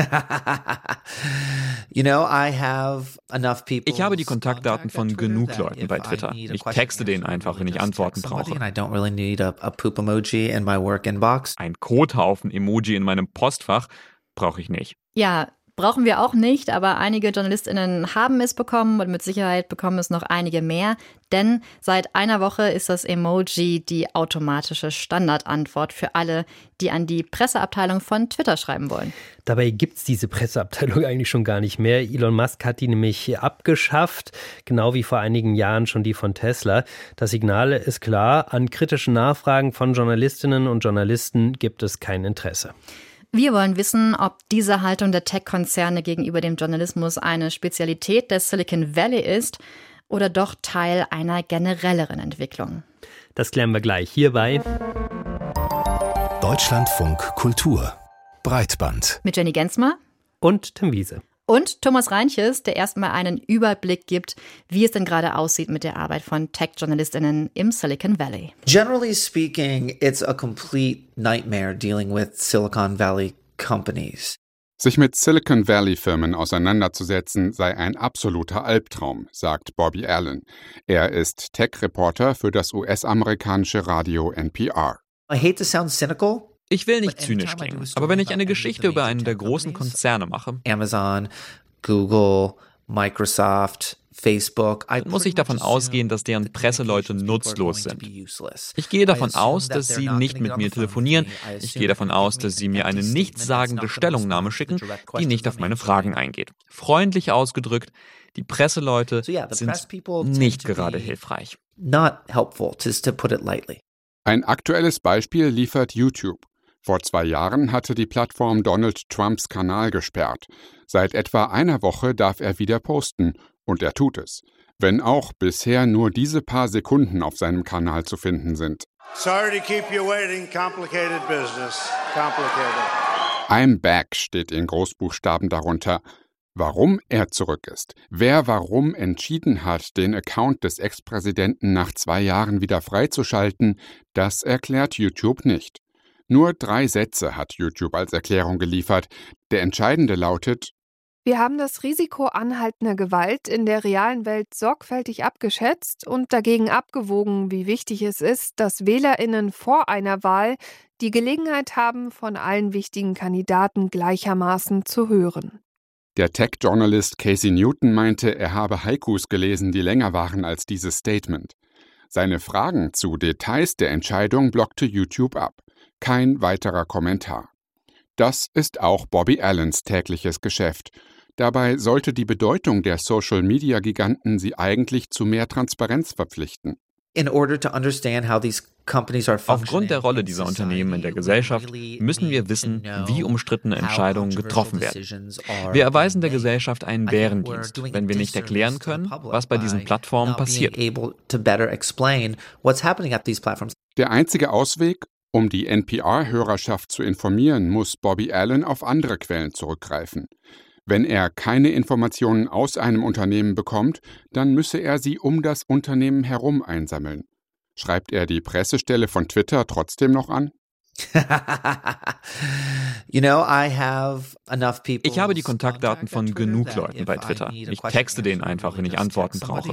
Ich habe die Kontaktdaten von genug Leuten bei Twitter. Ich texte denen einfach, wenn ich Antworten brauche. And I don't really need a, a poop emoji in my work inbox. Ein Kothaufen-Emoji in meinem Postfach brauche ich nicht. Ja, Brauchen wir auch nicht, aber einige JournalistInnen haben es bekommen und mit Sicherheit bekommen es noch einige mehr, denn seit einer Woche ist das Emoji die automatische Standardantwort für alle, die an die Presseabteilung von Twitter schreiben wollen. Dabei gibt es diese Presseabteilung eigentlich schon gar nicht mehr. Elon Musk hat die nämlich abgeschafft, genau wie vor einigen Jahren schon die von Tesla. Das Signal ist klar, an kritischen Nachfragen von Journalistinnen und Journalisten gibt es kein Interesse. Wir wollen wissen, ob diese Haltung der Tech-Konzerne gegenüber dem Journalismus eine Spezialität des Silicon Valley ist oder doch Teil einer generelleren Entwicklung. Das klären wir gleich hierbei. Deutschlandfunk Kultur Breitband mit Jenny Gensmer und Tim Wiese. Und Thomas Reinches, der erstmal einen Überblick gibt, wie es denn gerade aussieht mit der Arbeit von Tech-JournalistInnen im Silicon Valley. Generally speaking, it's a complete nightmare dealing with Silicon Valley companies. Sich mit Silicon Valley Firmen auseinanderzusetzen sei ein absoluter Albtraum, sagt Bobby Allen. Er ist Tech-Reporter für das US-amerikanische Radio NPR. I hate to sound cynical, ich will nicht zynisch klingen, aber wenn ich eine Geschichte über einen der großen Konzerne mache, Amazon, Google, Microsoft, Facebook, muss ich davon ausgehen, dass deren Presseleute nutzlos sind. Ich gehe davon aus, dass sie nicht mit mir telefonieren. Ich gehe davon aus, dass sie mir eine nichtssagende Stellungnahme schicken, die nicht auf meine Fragen eingeht. Freundlich ausgedrückt, die Presseleute sind nicht gerade hilfreich. Ein aktuelles Beispiel liefert YouTube. Vor zwei Jahren hatte die Plattform Donald Trumps Kanal gesperrt. Seit etwa einer Woche darf er wieder posten, und er tut es, wenn auch bisher nur diese paar Sekunden auf seinem Kanal zu finden sind. Sorry to keep you waiting, complicated business. Complicated. I'm back steht in Großbuchstaben darunter. Warum er zurück ist, wer warum entschieden hat, den Account des Ex-Präsidenten nach zwei Jahren wieder freizuschalten, das erklärt YouTube nicht. Nur drei Sätze hat YouTube als Erklärung geliefert. Der entscheidende lautet Wir haben das Risiko anhaltender Gewalt in der realen Welt sorgfältig abgeschätzt und dagegen abgewogen, wie wichtig es ist, dass Wählerinnen vor einer Wahl die Gelegenheit haben, von allen wichtigen Kandidaten gleichermaßen zu hören. Der Tech-Journalist Casey Newton meinte, er habe Haikus gelesen, die länger waren als dieses Statement. Seine Fragen zu Details der Entscheidung blockte YouTube ab. Kein weiterer Kommentar. Das ist auch Bobby Allens tägliches Geschäft. Dabei sollte die Bedeutung der Social-Media-Giganten sie eigentlich zu mehr Transparenz verpflichten. Aufgrund der Rolle dieser Unternehmen in der Gesellschaft müssen wir wissen, wie umstrittene Entscheidungen getroffen werden. Wir erweisen der Gesellschaft einen Bärendienst, wenn wir nicht erklären können, was bei diesen Plattformen passiert. Der einzige Ausweg, um die NPR-Hörerschaft zu informieren, muss Bobby Allen auf andere Quellen zurückgreifen. Wenn er keine Informationen aus einem Unternehmen bekommt, dann müsse er sie um das Unternehmen herum einsammeln. Schreibt er die Pressestelle von Twitter trotzdem noch an? you know, I have enough people. Ich habe die Kontaktdaten von genug Leuten bei Twitter. Ich texte denen einfach, wenn ich Antworten brauche.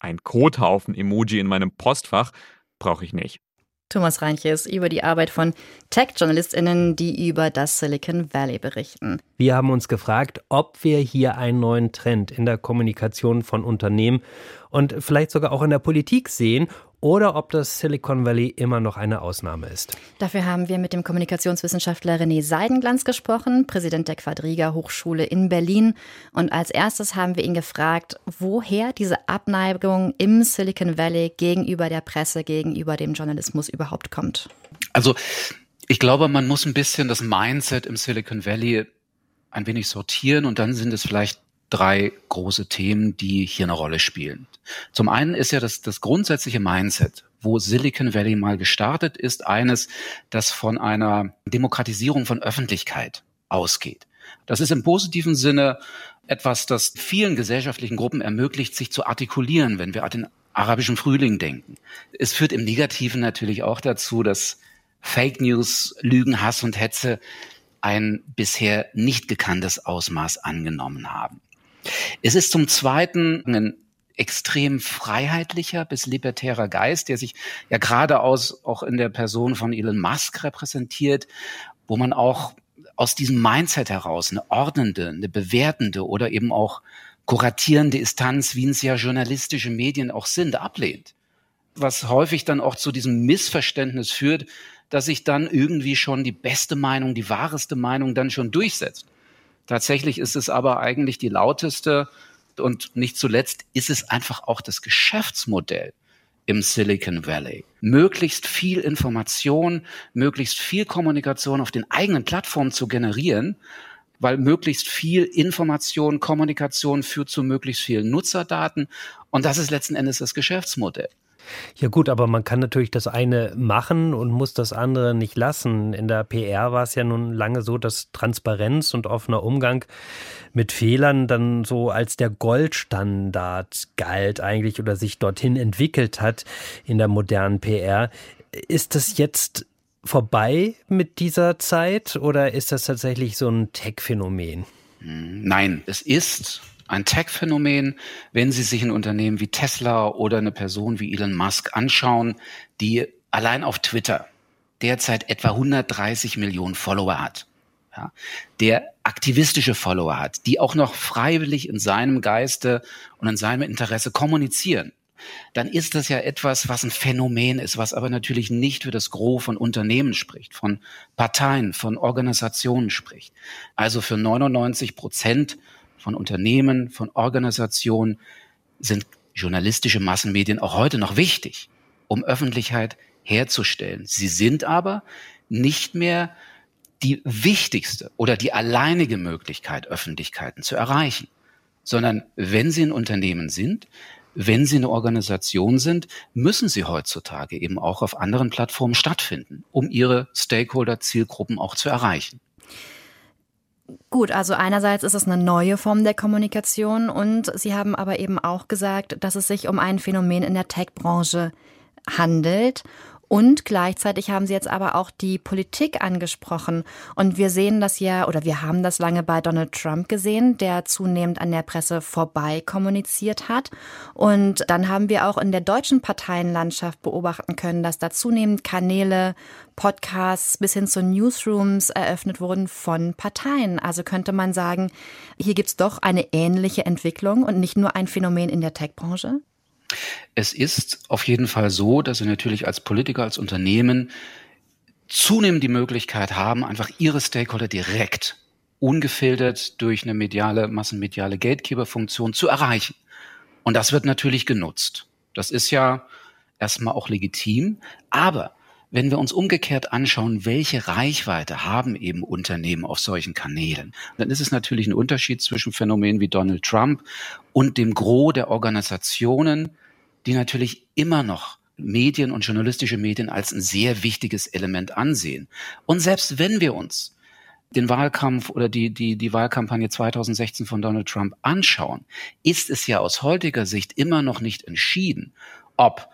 Ein Kothaufen-Emoji in meinem Postfach brauche ich nicht. Thomas Reinches über die Arbeit von Tech-JournalistInnen, die über das Silicon Valley berichten. Wir haben uns gefragt, ob wir hier einen neuen Trend in der Kommunikation von Unternehmen und vielleicht sogar auch in der Politik sehen oder ob das Silicon Valley immer noch eine Ausnahme ist. Dafür haben wir mit dem Kommunikationswissenschaftler René Seidenglanz gesprochen, Präsident der Quadriga Hochschule in Berlin. Und als erstes haben wir ihn gefragt, woher diese Abneigung im Silicon Valley gegenüber der Presse, gegenüber dem Journalismus überhaupt kommt. Also ich glaube, man muss ein bisschen das Mindset im Silicon Valley ein wenig sortieren und dann sind es vielleicht drei große Themen, die hier eine Rolle spielen. Zum einen ist ja das, das grundsätzliche Mindset, wo Silicon Valley mal gestartet ist, eines, das von einer Demokratisierung von Öffentlichkeit ausgeht. Das ist im positiven Sinne etwas, das vielen gesellschaftlichen Gruppen ermöglicht, sich zu artikulieren, wenn wir an den arabischen Frühling denken. Es führt im Negativen natürlich auch dazu, dass Fake News, Lügen, Hass und Hetze ein bisher nicht gekanntes Ausmaß angenommen haben. Es ist zum Zweiten ein extrem freiheitlicher bis libertärer Geist, der sich ja geradeaus auch in der Person von Elon Musk repräsentiert, wo man auch aus diesem Mindset heraus eine ordnende, eine bewertende oder eben auch kuratierende Instanz, wie es ja journalistische Medien auch sind, ablehnt. Was häufig dann auch zu diesem Missverständnis führt, dass sich dann irgendwie schon die beste Meinung, die wahreste Meinung dann schon durchsetzt. Tatsächlich ist es aber eigentlich die lauteste und nicht zuletzt ist es einfach auch das Geschäftsmodell im Silicon Valley. Möglichst viel Information, möglichst viel Kommunikation auf den eigenen Plattformen zu generieren, weil möglichst viel Information, Kommunikation führt zu möglichst vielen Nutzerdaten. Und das ist letzten Endes das Geschäftsmodell. Ja gut, aber man kann natürlich das eine machen und muss das andere nicht lassen. In der PR war es ja nun lange so, dass Transparenz und offener Umgang mit Fehlern dann so als der Goldstandard galt eigentlich oder sich dorthin entwickelt hat in der modernen PR. Ist das jetzt vorbei mit dieser Zeit oder ist das tatsächlich so ein Tech-Phänomen? Nein, es ist ein Tech-Phänomen, wenn Sie sich ein Unternehmen wie Tesla oder eine Person wie Elon Musk anschauen, die allein auf Twitter derzeit etwa 130 Millionen Follower hat. Ja, der aktivistische Follower hat, die auch noch freiwillig in seinem Geiste und in seinem Interesse kommunizieren, dann ist das ja etwas, was ein Phänomen ist, was aber natürlich nicht für das Gros von Unternehmen spricht, von Parteien, von Organisationen spricht. Also für 99 Prozent von Unternehmen, von Organisationen sind journalistische Massenmedien auch heute noch wichtig, um Öffentlichkeit herzustellen. Sie sind aber nicht mehr die wichtigste oder die alleinige Möglichkeit, Öffentlichkeiten zu erreichen, sondern wenn Sie ein Unternehmen sind, wenn Sie eine Organisation sind, müssen Sie heutzutage eben auch auf anderen Plattformen stattfinden, um Ihre Stakeholder-Zielgruppen auch zu erreichen. Gut, also einerseits ist es eine neue Form der Kommunikation und Sie haben aber eben auch gesagt, dass es sich um ein Phänomen in der Tech-Branche handelt und gleichzeitig haben Sie jetzt aber auch die Politik angesprochen. Und wir sehen das ja, oder wir haben das lange bei Donald Trump gesehen, der zunehmend an der Presse vorbei kommuniziert hat. Und dann haben wir auch in der deutschen Parteienlandschaft beobachten können, dass da zunehmend Kanäle, Podcasts bis hin zu Newsrooms eröffnet wurden von Parteien. Also könnte man sagen, hier gibt's doch eine ähnliche Entwicklung und nicht nur ein Phänomen in der Tech-Branche? Es ist auf jeden Fall so, dass Sie natürlich als Politiker, als Unternehmen zunehmend die Möglichkeit haben, einfach Ihre Stakeholder direkt, ungefiltert durch eine mediale, massenmediale Gatekeeper-Funktion zu erreichen. Und das wird natürlich genutzt. Das ist ja erstmal auch legitim. Aber wenn wir uns umgekehrt anschauen, welche Reichweite haben eben Unternehmen auf solchen Kanälen, dann ist es natürlich ein Unterschied zwischen Phänomenen wie Donald Trump und dem Gros der Organisationen, die natürlich immer noch Medien und journalistische Medien als ein sehr wichtiges Element ansehen. Und selbst wenn wir uns den Wahlkampf oder die, die, die Wahlkampagne 2016 von Donald Trump anschauen, ist es ja aus heutiger Sicht immer noch nicht entschieden, ob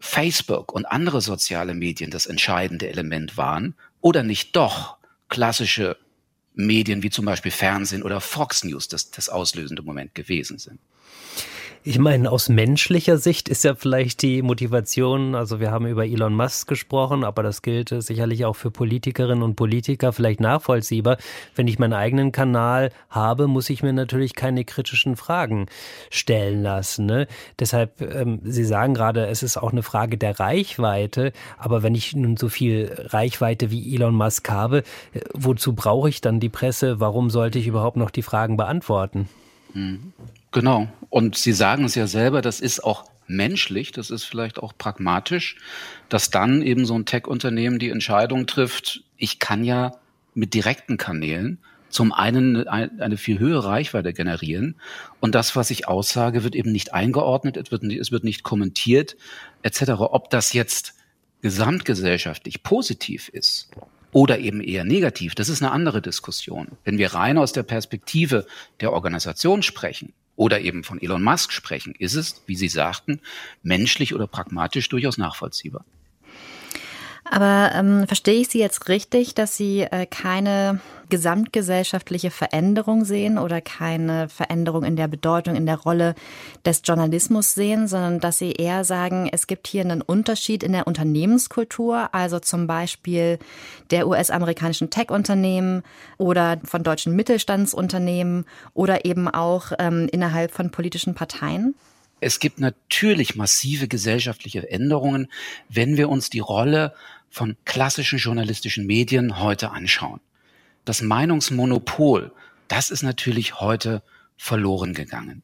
Facebook und andere soziale Medien das entscheidende Element waren oder nicht doch klassische Medien wie zum Beispiel Fernsehen oder Fox News das, das auslösende Moment gewesen sind. Ich meine, aus menschlicher Sicht ist ja vielleicht die Motivation, also wir haben über Elon Musk gesprochen, aber das gilt sicherlich auch für Politikerinnen und Politiker vielleicht nachvollziehbar. Wenn ich meinen eigenen Kanal habe, muss ich mir natürlich keine kritischen Fragen stellen lassen. Ne? Deshalb, ähm, Sie sagen gerade, es ist auch eine Frage der Reichweite, aber wenn ich nun so viel Reichweite wie Elon Musk habe, äh, wozu brauche ich dann die Presse? Warum sollte ich überhaupt noch die Fragen beantworten? Genau. Und Sie sagen es ja selber, das ist auch menschlich, das ist vielleicht auch pragmatisch, dass dann eben so ein Tech-Unternehmen die Entscheidung trifft, ich kann ja mit direkten Kanälen zum einen eine viel höhere Reichweite generieren und das, was ich aussage, wird eben nicht eingeordnet, es wird, es wird nicht kommentiert etc. Ob das jetzt gesamtgesellschaftlich positiv ist oder eben eher negativ, das ist eine andere Diskussion. Wenn wir rein aus der Perspektive der Organisation sprechen, oder eben von Elon Musk sprechen, ist es, wie Sie sagten, menschlich oder pragmatisch durchaus nachvollziehbar. Aber ähm, verstehe ich Sie jetzt richtig, dass Sie äh, keine gesamtgesellschaftliche Veränderung sehen oder keine Veränderung in der Bedeutung, in der Rolle des Journalismus sehen, sondern dass Sie eher sagen, es gibt hier einen Unterschied in der Unternehmenskultur, also zum Beispiel der US-amerikanischen Tech-Unternehmen oder von deutschen Mittelstandsunternehmen oder eben auch ähm, innerhalb von politischen Parteien? Es gibt natürlich massive gesellschaftliche Änderungen, wenn wir uns die Rolle von klassischen journalistischen Medien heute anschauen. Das Meinungsmonopol, das ist natürlich heute verloren gegangen,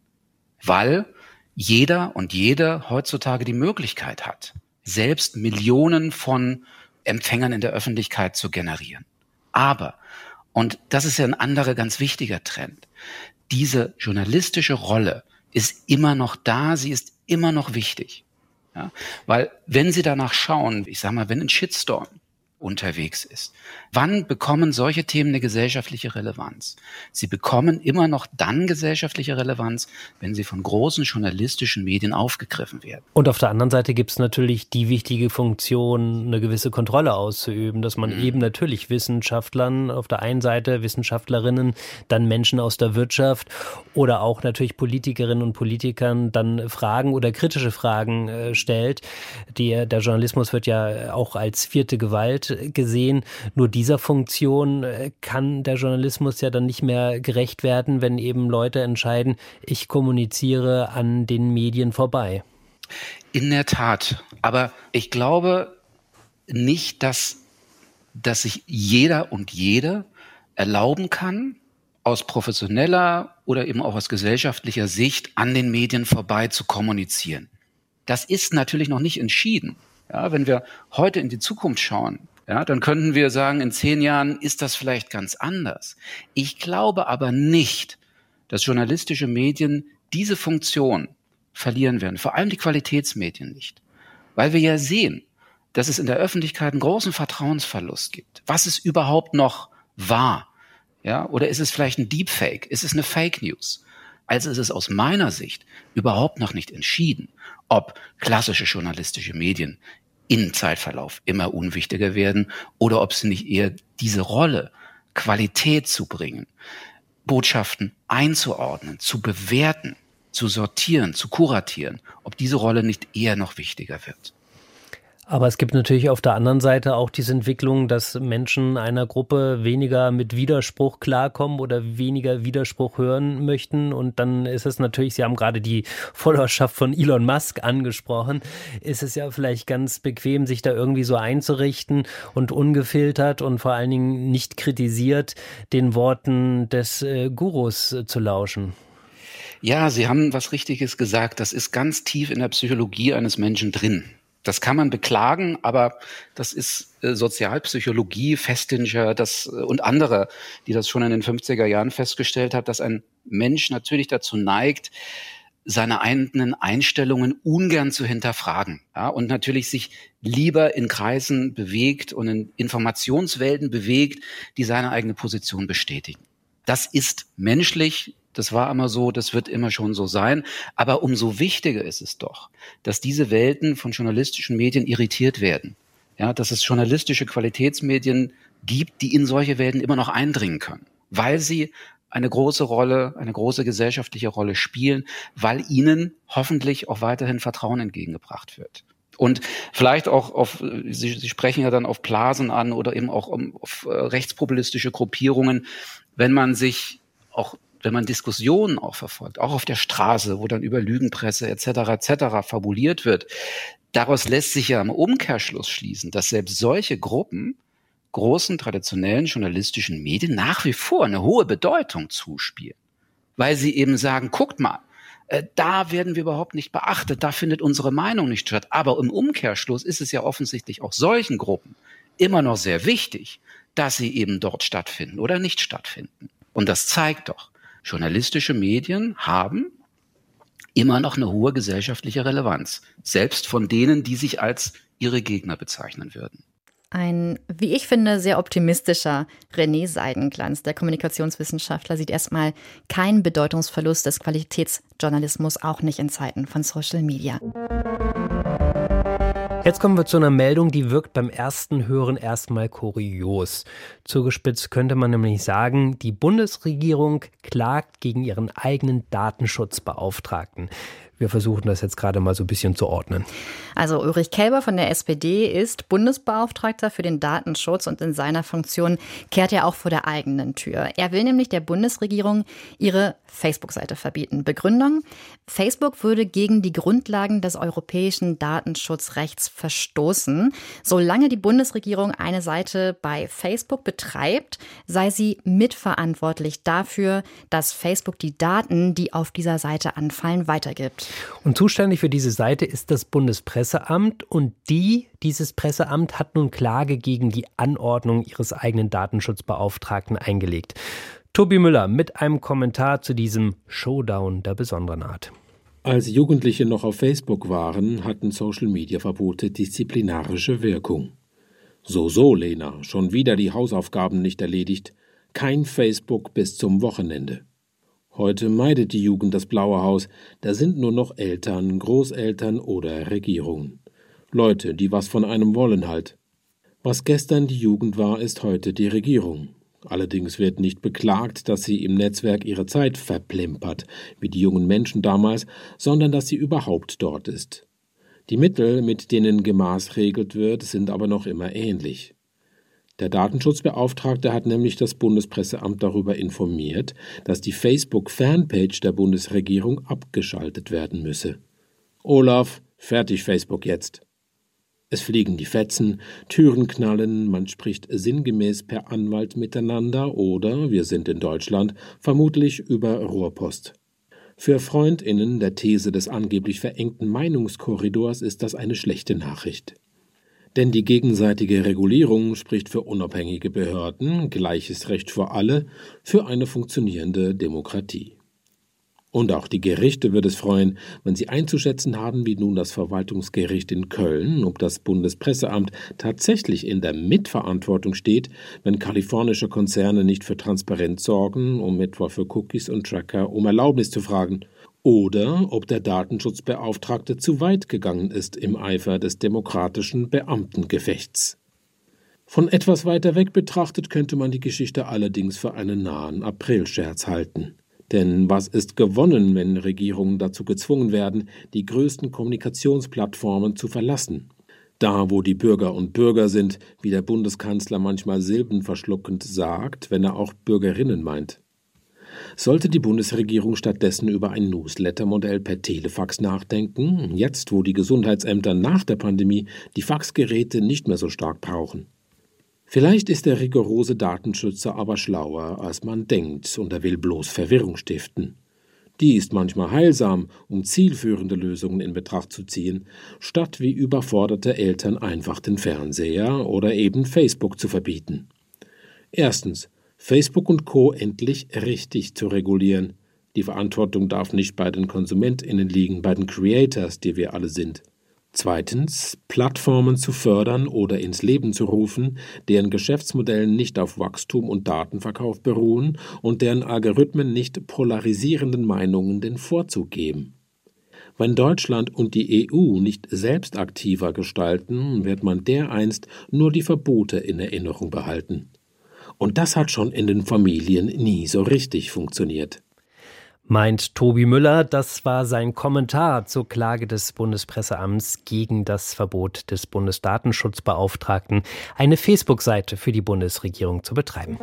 weil jeder und jede heutzutage die Möglichkeit hat, selbst Millionen von Empfängern in der Öffentlichkeit zu generieren. Aber, und das ist ja ein anderer ganz wichtiger Trend, diese journalistische Rolle ist immer noch da, sie ist immer noch wichtig. Ja? Weil wenn Sie danach schauen, ich sage mal, wenn ein Shitstorm unterwegs ist. Wann bekommen solche Themen eine gesellschaftliche Relevanz? Sie bekommen immer noch dann gesellschaftliche Relevanz, wenn sie von großen journalistischen Medien aufgegriffen werden. Und auf der anderen Seite gibt es natürlich die wichtige Funktion, eine gewisse Kontrolle auszuüben, dass man mhm. eben natürlich Wissenschaftlern auf der einen Seite, Wissenschaftlerinnen, dann Menschen aus der Wirtschaft oder auch natürlich Politikerinnen und Politikern dann Fragen oder kritische Fragen äh, stellt. Die, der Journalismus wird ja auch als vierte Gewalt gesehen. Nur dieser Funktion äh, kann der Journalismus ja dann nicht mehr gerecht werden, wenn eben Leute entscheiden, ich kommuniziere an den Medien vorbei. In der Tat. Aber ich glaube nicht, dass, dass sich jeder und jede erlauben kann, aus professioneller oder eben auch aus gesellschaftlicher Sicht an den Medien vorbei zu kommunizieren. Das ist natürlich noch nicht entschieden. Ja, wenn wir heute in die Zukunft schauen, ja, dann könnten wir sagen, in zehn Jahren ist das vielleicht ganz anders. Ich glaube aber nicht, dass journalistische Medien diese Funktion verlieren werden, vor allem die Qualitätsmedien nicht. Weil wir ja sehen, dass es in der Öffentlichkeit einen großen Vertrauensverlust gibt. Was ist überhaupt noch wahr? Ja, oder ist es vielleicht ein Deepfake? Ist es eine Fake News? Also ist es aus meiner Sicht überhaupt noch nicht entschieden, ob klassische journalistische Medien im Zeitverlauf immer unwichtiger werden oder ob sie nicht eher diese Rolle, Qualität zu bringen, Botschaften einzuordnen, zu bewerten, zu sortieren, zu kuratieren, ob diese Rolle nicht eher noch wichtiger wird. Aber es gibt natürlich auf der anderen Seite auch diese Entwicklung, dass Menschen einer Gruppe weniger mit Widerspruch klarkommen oder weniger Widerspruch hören möchten. Und dann ist es natürlich, Sie haben gerade die Followerschaft von Elon Musk angesprochen, ist es ja vielleicht ganz bequem, sich da irgendwie so einzurichten und ungefiltert und vor allen Dingen nicht kritisiert den Worten des äh, Gurus äh, zu lauschen. Ja, Sie haben was Richtiges gesagt. Das ist ganz tief in der Psychologie eines Menschen drin. Das kann man beklagen, aber das ist äh, Sozialpsychologie, Festinger das, äh, und andere, die das schon in den 50er Jahren festgestellt hat, dass ein Mensch natürlich dazu neigt, seine eigenen Einstellungen ungern zu hinterfragen ja, und natürlich sich lieber in Kreisen bewegt und in Informationswelten bewegt, die seine eigene Position bestätigen. Das ist menschlich, das war immer so, das wird immer schon so sein. Aber umso wichtiger ist es doch, dass diese Welten von journalistischen Medien irritiert werden. Ja, dass es journalistische Qualitätsmedien gibt, die in solche Welten immer noch eindringen können, weil sie eine große Rolle, eine große gesellschaftliche Rolle spielen, weil ihnen hoffentlich auch weiterhin Vertrauen entgegengebracht wird. Und vielleicht auch auf, Sie, Sie sprechen ja dann auf Blasen an oder eben auch auf äh, rechtspopulistische Gruppierungen. Wenn man sich auch wenn man Diskussionen auch verfolgt, auch auf der Straße, wo dann über Lügenpresse etc. etc. fabuliert wird, daraus lässt sich ja im Umkehrschluss schließen, dass selbst solche Gruppen großen traditionellen journalistischen Medien nach wie vor eine hohe Bedeutung zuspielen, weil sie eben sagen, guckt mal, äh, da werden wir überhaupt nicht beachtet, da findet unsere Meinung nicht statt. Aber im Umkehrschluss ist es ja offensichtlich auch solchen Gruppen immer noch sehr wichtig, dass sie eben dort stattfinden oder nicht stattfinden. Und das zeigt doch, journalistische Medien haben immer noch eine hohe gesellschaftliche Relevanz, selbst von denen, die sich als ihre Gegner bezeichnen würden. Ein, wie ich finde, sehr optimistischer René Seidenglanz, der Kommunikationswissenschaftler, sieht erstmal keinen Bedeutungsverlust des Qualitätsjournalismus, auch nicht in Zeiten von Social Media. Jetzt kommen wir zu einer Meldung, die wirkt beim ersten Hören erstmal kurios. Zugespitzt könnte man nämlich sagen, die Bundesregierung klagt gegen ihren eigenen Datenschutzbeauftragten. Wir versuchen das jetzt gerade mal so ein bisschen zu ordnen. Also Ulrich Kelber von der SPD ist Bundesbeauftragter für den Datenschutz und in seiner Funktion kehrt er auch vor der eigenen Tür. Er will nämlich der Bundesregierung ihre Facebook-Seite verbieten. Begründung, Facebook würde gegen die Grundlagen des europäischen Datenschutzrechts verstoßen. Solange die Bundesregierung eine Seite bei Facebook betreibt, sei sie mitverantwortlich dafür, dass Facebook die Daten, die auf dieser Seite anfallen, weitergibt. Und zuständig für diese Seite ist das Bundespresseamt und die, dieses Presseamt hat nun Klage gegen die Anordnung ihres eigenen Datenschutzbeauftragten eingelegt. Tobi Müller mit einem Kommentar zu diesem Showdown der besonderen Art. Als Jugendliche noch auf Facebook waren, hatten Social-Media-Verbote disziplinarische Wirkung. So, so, Lena, schon wieder die Hausaufgaben nicht erledigt. Kein Facebook bis zum Wochenende. Heute meidet die Jugend das Blaue Haus, da sind nur noch Eltern, Großeltern oder Regierungen. Leute, die was von einem wollen halt. Was gestern die Jugend war, ist heute die Regierung. Allerdings wird nicht beklagt, dass sie im Netzwerk ihre Zeit verplempert, wie die jungen Menschen damals, sondern dass sie überhaupt dort ist. Die Mittel, mit denen gemaßregelt wird, sind aber noch immer ähnlich. Der Datenschutzbeauftragte hat nämlich das Bundespresseamt darüber informiert, dass die Facebook-Fanpage der Bundesregierung abgeschaltet werden müsse. Olaf, fertig Facebook jetzt. Es fliegen die Fetzen, Türen knallen, man spricht sinngemäß per Anwalt miteinander oder, wir sind in Deutschland, vermutlich über Rohrpost. Für Freundinnen der These des angeblich verengten Meinungskorridors ist das eine schlechte Nachricht. Denn die gegenseitige Regulierung spricht für unabhängige Behörden, gleiches Recht für alle, für eine funktionierende Demokratie. Und auch die Gerichte wird es freuen, wenn sie einzuschätzen haben, wie nun das Verwaltungsgericht in Köln, ob das Bundespresseamt tatsächlich in der Mitverantwortung steht, wenn kalifornische Konzerne nicht für Transparenz sorgen, um etwa für Cookies und Tracker um Erlaubnis zu fragen oder ob der Datenschutzbeauftragte zu weit gegangen ist im Eifer des demokratischen Beamtengefechts. Von etwas weiter weg betrachtet könnte man die Geschichte allerdings für einen nahen Aprilscherz halten. Denn was ist gewonnen, wenn Regierungen dazu gezwungen werden, die größten Kommunikationsplattformen zu verlassen? Da, wo die Bürger und Bürger sind, wie der Bundeskanzler manchmal silbenverschluckend sagt, wenn er auch Bürgerinnen meint. Sollte die Bundesregierung stattdessen über ein Newsletter-Modell per Telefax nachdenken, jetzt wo die Gesundheitsämter nach der Pandemie die Faxgeräte nicht mehr so stark brauchen? Vielleicht ist der rigorose Datenschützer aber schlauer, als man denkt, und er will bloß Verwirrung stiften. Die ist manchmal heilsam, um zielführende Lösungen in Betracht zu ziehen, statt wie überforderte Eltern einfach den Fernseher oder eben Facebook zu verbieten. Erstens, Facebook und Co. endlich richtig zu regulieren. Die Verantwortung darf nicht bei den KonsumentInnen liegen, bei den Creators, die wir alle sind. Zweitens, Plattformen zu fördern oder ins Leben zu rufen, deren Geschäftsmodellen nicht auf Wachstum und Datenverkauf beruhen und deren Algorithmen nicht polarisierenden Meinungen den Vorzug geben. Wenn Deutschland und die EU nicht selbst aktiver gestalten, wird man dereinst nur die Verbote in Erinnerung behalten. Und das hat schon in den Familien nie so richtig funktioniert. Meint Tobi Müller, das war sein Kommentar zur Klage des Bundespresseamts gegen das Verbot des Bundesdatenschutzbeauftragten, eine Facebook-Seite für die Bundesregierung zu betreiben.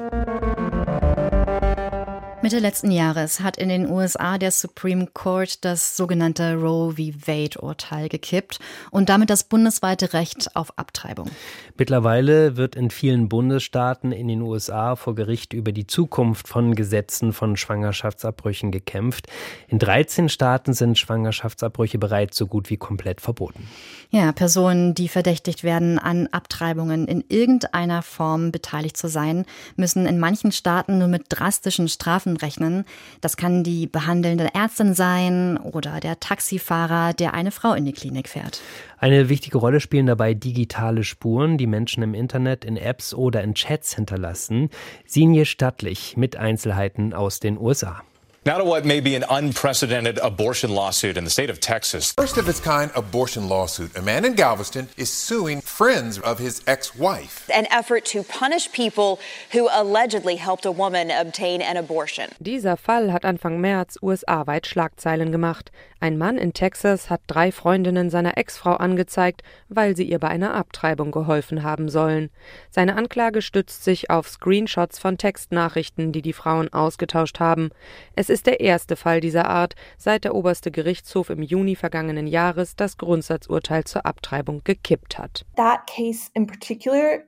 Mitte letzten Jahres hat in den USA der Supreme Court das sogenannte Roe v. Wade-Urteil gekippt und damit das bundesweite Recht auf Abtreibung. Mittlerweile wird in vielen Bundesstaaten in den USA vor Gericht über die Zukunft von Gesetzen von Schwangerschaftsabbrüchen gekämpft. In 13 Staaten sind Schwangerschaftsabbrüche bereits so gut wie komplett verboten. Ja, Personen, die verdächtigt werden, an Abtreibungen in irgendeiner Form beteiligt zu sein, müssen in manchen Staaten nur mit drastischen Strafen Kosten rechnen. Das kann die behandelnde Ärztin sein oder der Taxifahrer, der eine Frau in die Klinik fährt. Eine wichtige Rolle spielen dabei digitale Spuren, die Menschen im Internet, in Apps oder in Chats hinterlassen. Sinje Stattlich mit Einzelheiten aus den USA. Now to what may be an unprecedented abortion lawsuit in the state of Texas. First of its kind abortion lawsuit. A man in Galveston is suing friends of his ex-wife. An effort to punish people who allegedly helped a woman obtain an abortion. Dieser Fall hat Anfang März USA-weit Schlagzeilen gemacht. Ein Mann in Texas hat drei Freundinnen seiner Ex-Frau angezeigt, weil sie ihr bei einer Abtreibung geholfen haben sollen. Seine Anklage stützt sich auf Screenshots von Textnachrichten, die die Frauen ausgetauscht haben. Es ist der erste Fall dieser Art, seit der oberste Gerichtshof im Juni vergangenen Jahres das Grundsatzurteil zur Abtreibung gekippt hat. That case in particular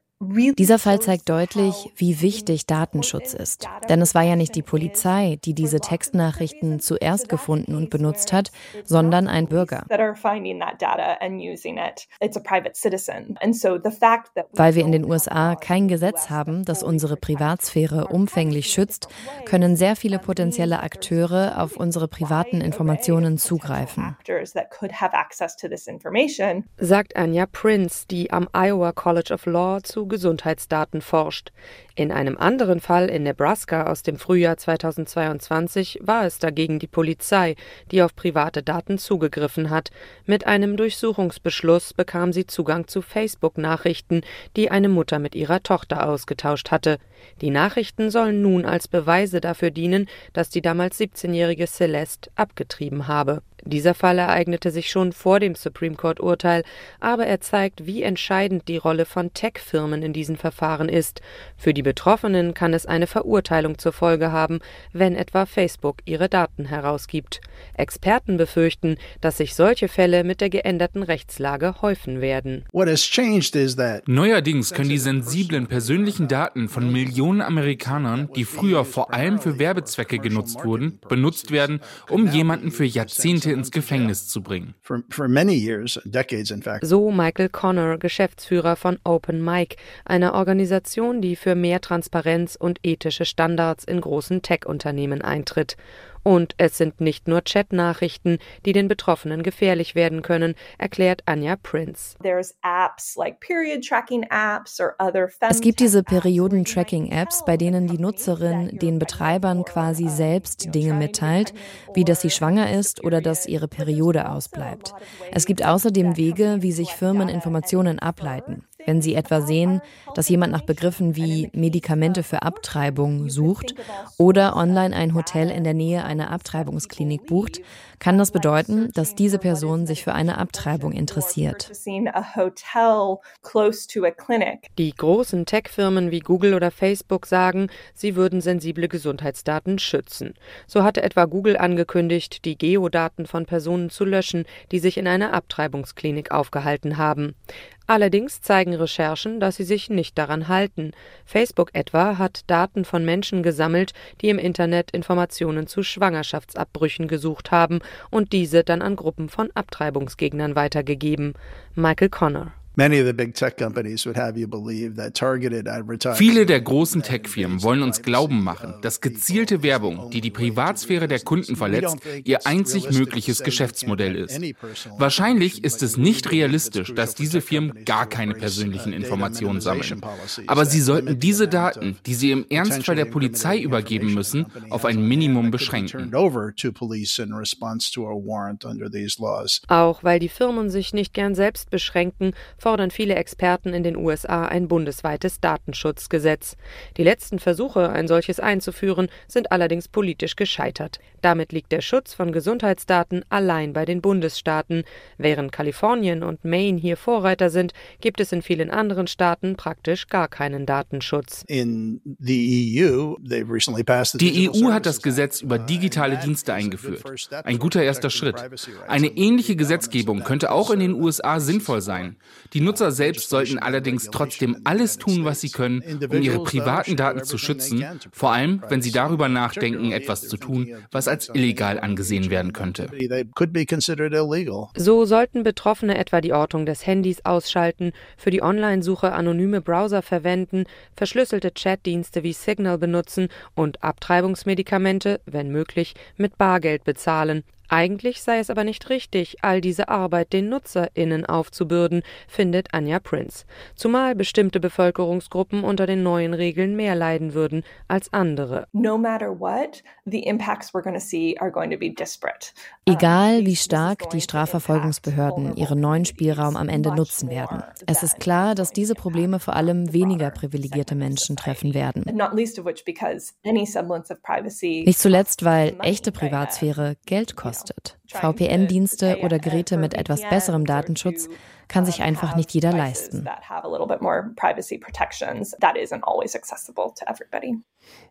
dieser Fall zeigt deutlich, wie wichtig Datenschutz ist. Denn es war ja nicht die Polizei, die diese Textnachrichten zuerst gefunden und benutzt hat, sondern ein Bürger. Weil wir in den USA kein Gesetz haben, das unsere Privatsphäre umfänglich schützt, können sehr viele potenzielle Akteure auf unsere privaten Informationen zugreifen. Sagt Anja Prince, die am Iowa College of Law zu Gesundheitsdaten forscht. In einem anderen Fall in Nebraska aus dem Frühjahr 2022 war es dagegen die Polizei, die auf private Daten zugegriffen hat. Mit einem Durchsuchungsbeschluss bekam sie Zugang zu Facebook-Nachrichten, die eine Mutter mit ihrer Tochter ausgetauscht hatte. Die Nachrichten sollen nun als Beweise dafür dienen, dass die damals 17-jährige Celeste abgetrieben habe. Dieser Fall ereignete sich schon vor dem Supreme Court Urteil, aber er zeigt, wie entscheidend die Rolle von Tech-Firmen in diesen Verfahren ist. Für die Betroffenen kann es eine Verurteilung zur Folge haben, wenn etwa Facebook ihre Daten herausgibt. Experten befürchten, dass sich solche Fälle mit der geänderten Rechtslage häufen werden. Neuerdings können die sensiblen persönlichen Daten von Millionen Amerikanern, die früher vor allem für Werbezwecke genutzt wurden, benutzt werden, um jemanden für Jahrzehnte ins Gefängnis zu bringen. So Michael Connor, Geschäftsführer von Open Mic, einer Organisation, die für mehr Transparenz und ethische Standards in großen Tech-Unternehmen eintritt. Und es sind nicht nur Chatnachrichten, die den Betroffenen gefährlich werden können, erklärt Anja Prince. Es gibt diese Perioden-Tracking-Apps, bei denen die Nutzerin den Betreibern quasi selbst Dinge mitteilt, wie dass sie schwanger ist oder dass ihre Periode ausbleibt. Es gibt außerdem Wege, wie sich Firmen Informationen ableiten. Wenn Sie etwa sehen, dass jemand nach Begriffen wie Medikamente für Abtreibung sucht oder online ein Hotel in der Nähe einer Abtreibungsklinik bucht, kann das bedeuten, dass diese Person sich für eine Abtreibung interessiert. Die großen Tech-Firmen wie Google oder Facebook sagen, sie würden sensible Gesundheitsdaten schützen. So hatte etwa Google angekündigt, die Geodaten von Personen zu löschen, die sich in einer Abtreibungsklinik aufgehalten haben. Allerdings zeigen Recherchen, dass sie sich nicht daran halten. Facebook etwa hat Daten von Menschen gesammelt, die im Internet Informationen zu Schwangerschaftsabbrüchen gesucht haben und diese dann an Gruppen von Abtreibungsgegnern weitergegeben. Michael Connor Viele der großen Tech-Firmen wollen uns glauben machen, dass gezielte Werbung, die die Privatsphäre der Kunden verletzt, ihr einzig mögliches Geschäftsmodell ist. Wahrscheinlich ist es nicht realistisch, dass diese Firmen gar keine persönlichen Informationen sammeln. Aber sie sollten diese Daten, die sie im Ernstfall der Polizei übergeben müssen, auf ein Minimum beschränken. Auch weil die Firmen sich nicht gern selbst beschränken, fordern viele Experten in den USA ein bundesweites Datenschutzgesetz. Die letzten Versuche, ein solches einzuführen, sind allerdings politisch gescheitert. Damit liegt der Schutz von Gesundheitsdaten allein bei den Bundesstaaten. Während Kalifornien und Maine hier Vorreiter sind, gibt es in vielen anderen Staaten praktisch gar keinen Datenschutz. E die EU hat das Gesetz über digitale Dienste eingeführt. Ein guter erster Schritt. Eine ähnliche Gesetzgebung könnte auch in den USA sinnvoll sein. Die Nutzer selbst sollten allerdings trotzdem alles tun, was sie können, um ihre privaten Daten zu schützen, vor allem wenn sie darüber nachdenken, etwas zu tun, was als illegal angesehen werden könnte. So sollten Betroffene etwa die Ortung des Handys ausschalten, für die Online-Suche anonyme Browser verwenden, verschlüsselte Chatdienste wie Signal benutzen und Abtreibungsmedikamente, wenn möglich, mit Bargeld bezahlen. Eigentlich sei es aber nicht richtig, all diese Arbeit den NutzerInnen aufzubürden, findet Anja Prince. Zumal bestimmte Bevölkerungsgruppen unter den neuen Regeln mehr leiden würden als andere. Egal wie stark die Strafverfolgungsbehörden ihren neuen Spielraum am Ende nutzen werden. Es ist klar, dass diese Probleme vor allem weniger privilegierte Menschen treffen werden. Nicht zuletzt, weil echte Privatsphäre Geld kostet kostet. VPN-Dienste oder Geräte mit etwas besserem Datenschutz kann sich einfach nicht jeder leisten.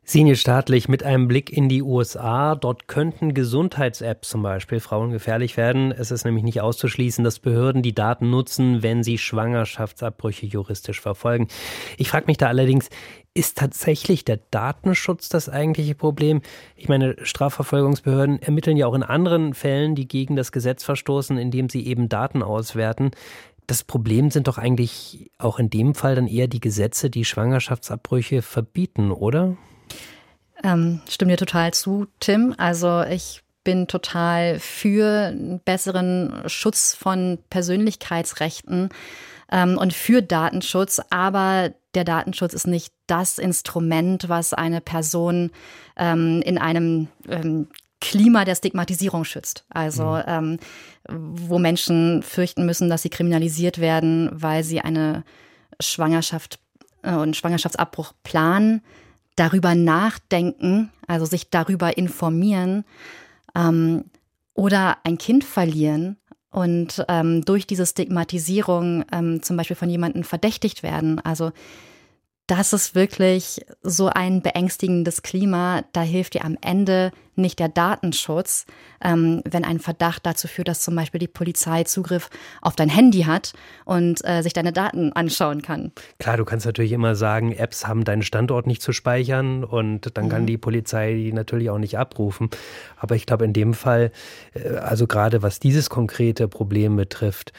Sinje staatlich mit einem Blick in die USA. Dort könnten Gesundheits-Apps zum Beispiel Frauen gefährlich werden. Es ist nämlich nicht auszuschließen, dass Behörden die Daten nutzen, wenn sie Schwangerschaftsabbrüche juristisch verfolgen. Ich frage mich da allerdings, ist tatsächlich der Datenschutz das eigentliche Problem? Ich meine, Strafverfolgungsbehörden ermitteln ja auch in anderen Fällen, die gegen das Gesetz verstoßen, indem sie eben Daten auswerten. Das Problem sind doch eigentlich auch in dem Fall dann eher die Gesetze, die Schwangerschaftsabbrüche verbieten, oder? Ähm, stimme dir total zu, Tim. Also ich bin total für einen besseren Schutz von Persönlichkeitsrechten ähm, und für Datenschutz, aber der Datenschutz ist nicht das Instrument, was eine Person ähm, in einem ähm, Klima der Stigmatisierung schützt. Also mhm. ähm, wo Menschen fürchten müssen, dass sie kriminalisiert werden, weil sie eine Schwangerschaft äh, und Schwangerschaftsabbruch planen, darüber nachdenken, also sich darüber informieren ähm, oder ein Kind verlieren und ähm, durch diese Stigmatisierung ähm, zum Beispiel von jemandem verdächtigt werden. Also das ist wirklich so ein beängstigendes Klima. Da hilft dir am Ende nicht der Datenschutz, ähm, wenn ein Verdacht dazu führt, dass zum Beispiel die Polizei Zugriff auf dein Handy hat und äh, sich deine Daten anschauen kann. Klar, du kannst natürlich immer sagen, Apps haben deinen Standort nicht zu speichern und dann kann mhm. die Polizei die natürlich auch nicht abrufen. Aber ich glaube, in dem Fall, äh, also gerade was dieses konkrete Problem betrifft,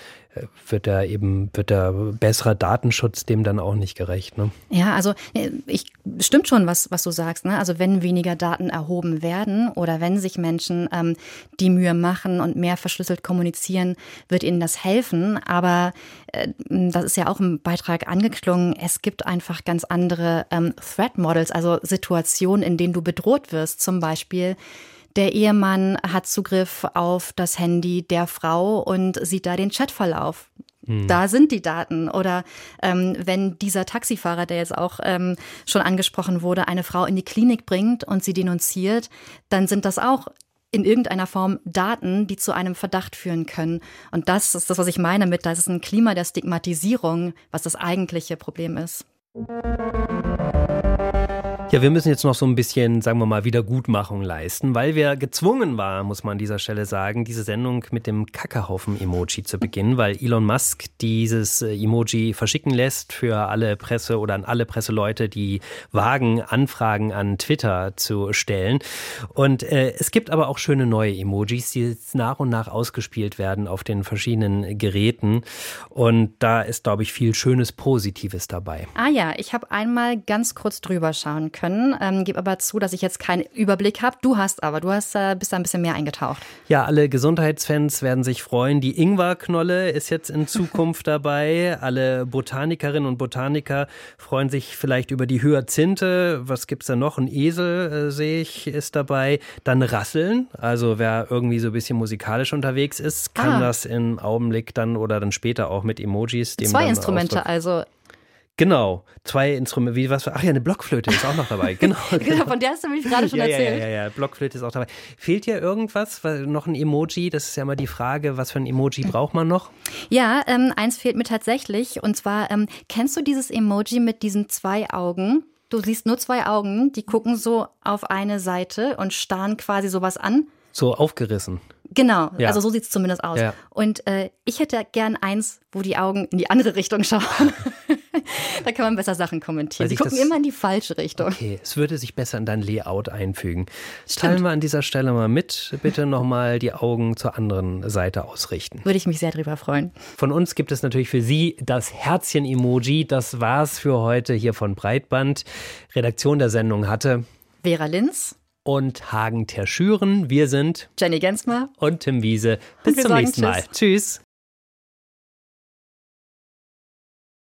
wird da eben, wird da besserer Datenschutz dem dann auch nicht gerecht. Ne? Ja, also äh, ich stimmt schon, was, was du sagst. Ne? Also wenn weniger Daten erhoben werden oder wenn sich Menschen ähm, die Mühe machen und mehr verschlüsselt kommunizieren, wird ihnen das helfen. Aber äh, das ist ja auch im Beitrag angeklungen, es gibt einfach ganz andere ähm, Threat Models, also Situationen, in denen du bedroht wirst. Zum Beispiel der Ehemann hat Zugriff auf das Handy der Frau und sieht da den Chatverlauf. Mhm. Da sind die Daten. Oder ähm, wenn dieser Taxifahrer, der jetzt auch ähm, schon angesprochen wurde, eine Frau in die Klinik bringt und sie denunziert, dann sind das auch in irgendeiner Form Daten, die zu einem Verdacht führen können. Und das ist das, was ich meine mit, das ist ein Klima der Stigmatisierung, was das eigentliche Problem ist. Ja, wir müssen jetzt noch so ein bisschen, sagen wir mal, Wiedergutmachung leisten, weil wir gezwungen waren, muss man an dieser Stelle sagen, diese Sendung mit dem Kackerhaufen-Emoji zu beginnen, weil Elon Musk dieses äh, Emoji verschicken lässt für alle Presse oder an alle Presseleute, die wagen, Anfragen an Twitter zu stellen. Und äh, es gibt aber auch schöne neue Emojis, die jetzt nach und nach ausgespielt werden auf den verschiedenen Geräten. Und da ist, glaube ich, viel Schönes, Positives dabei. Ah ja, ich habe einmal ganz kurz drüber schauen können können. Ähm, gebe aber zu, dass ich jetzt keinen Überblick habe. Du hast aber, du hast, äh, bist da ein bisschen mehr eingetaucht. Ja, alle Gesundheitsfans werden sich freuen. Die Ingwerknolle ist jetzt in Zukunft dabei. Alle Botanikerinnen und Botaniker freuen sich vielleicht über die Hyazinthe. Was gibt es da noch? Ein Esel, äh, sehe ich, ist dabei. Dann Rasseln. Also wer irgendwie so ein bisschen musikalisch unterwegs ist, kann ah. das im Augenblick dann oder dann später auch mit Emojis. Zwei Instrumente, also Genau, zwei Instrumente, wie was? Ach ja, eine Blockflöte ist auch noch dabei. Genau, genau. von der hast du mich gerade schon ja, erzählt. Ja, ja, ja, Blockflöte ist auch dabei. Fehlt dir irgendwas? Noch ein Emoji? Das ist ja immer die Frage, was für ein Emoji braucht man noch? Ja, ähm, eins fehlt mir tatsächlich. Und zwar, ähm, kennst du dieses Emoji mit diesen zwei Augen? Du siehst nur zwei Augen, die gucken so auf eine Seite und starren quasi sowas an. So aufgerissen. Genau, ja. also so sieht es zumindest aus. Ja. Und äh, ich hätte gern eins, wo die Augen in die andere Richtung schauen. da kann man besser Sachen kommentieren. Die gucken immer in die falsche Richtung. Okay, es würde sich besser in dein Layout einfügen. Das teilen wir an dieser Stelle mal mit. Bitte nochmal die Augen zur anderen Seite ausrichten. Würde ich mich sehr drüber freuen. Von uns gibt es natürlich für Sie das Herzchen-Emoji. Das war's für heute hier von Breitband. Redaktion der Sendung hatte Vera Linz und Hagen Terschüren. Wir sind Jenny Gensmer und Tim Wiese. Bis zum nächsten Mal. Tschüss.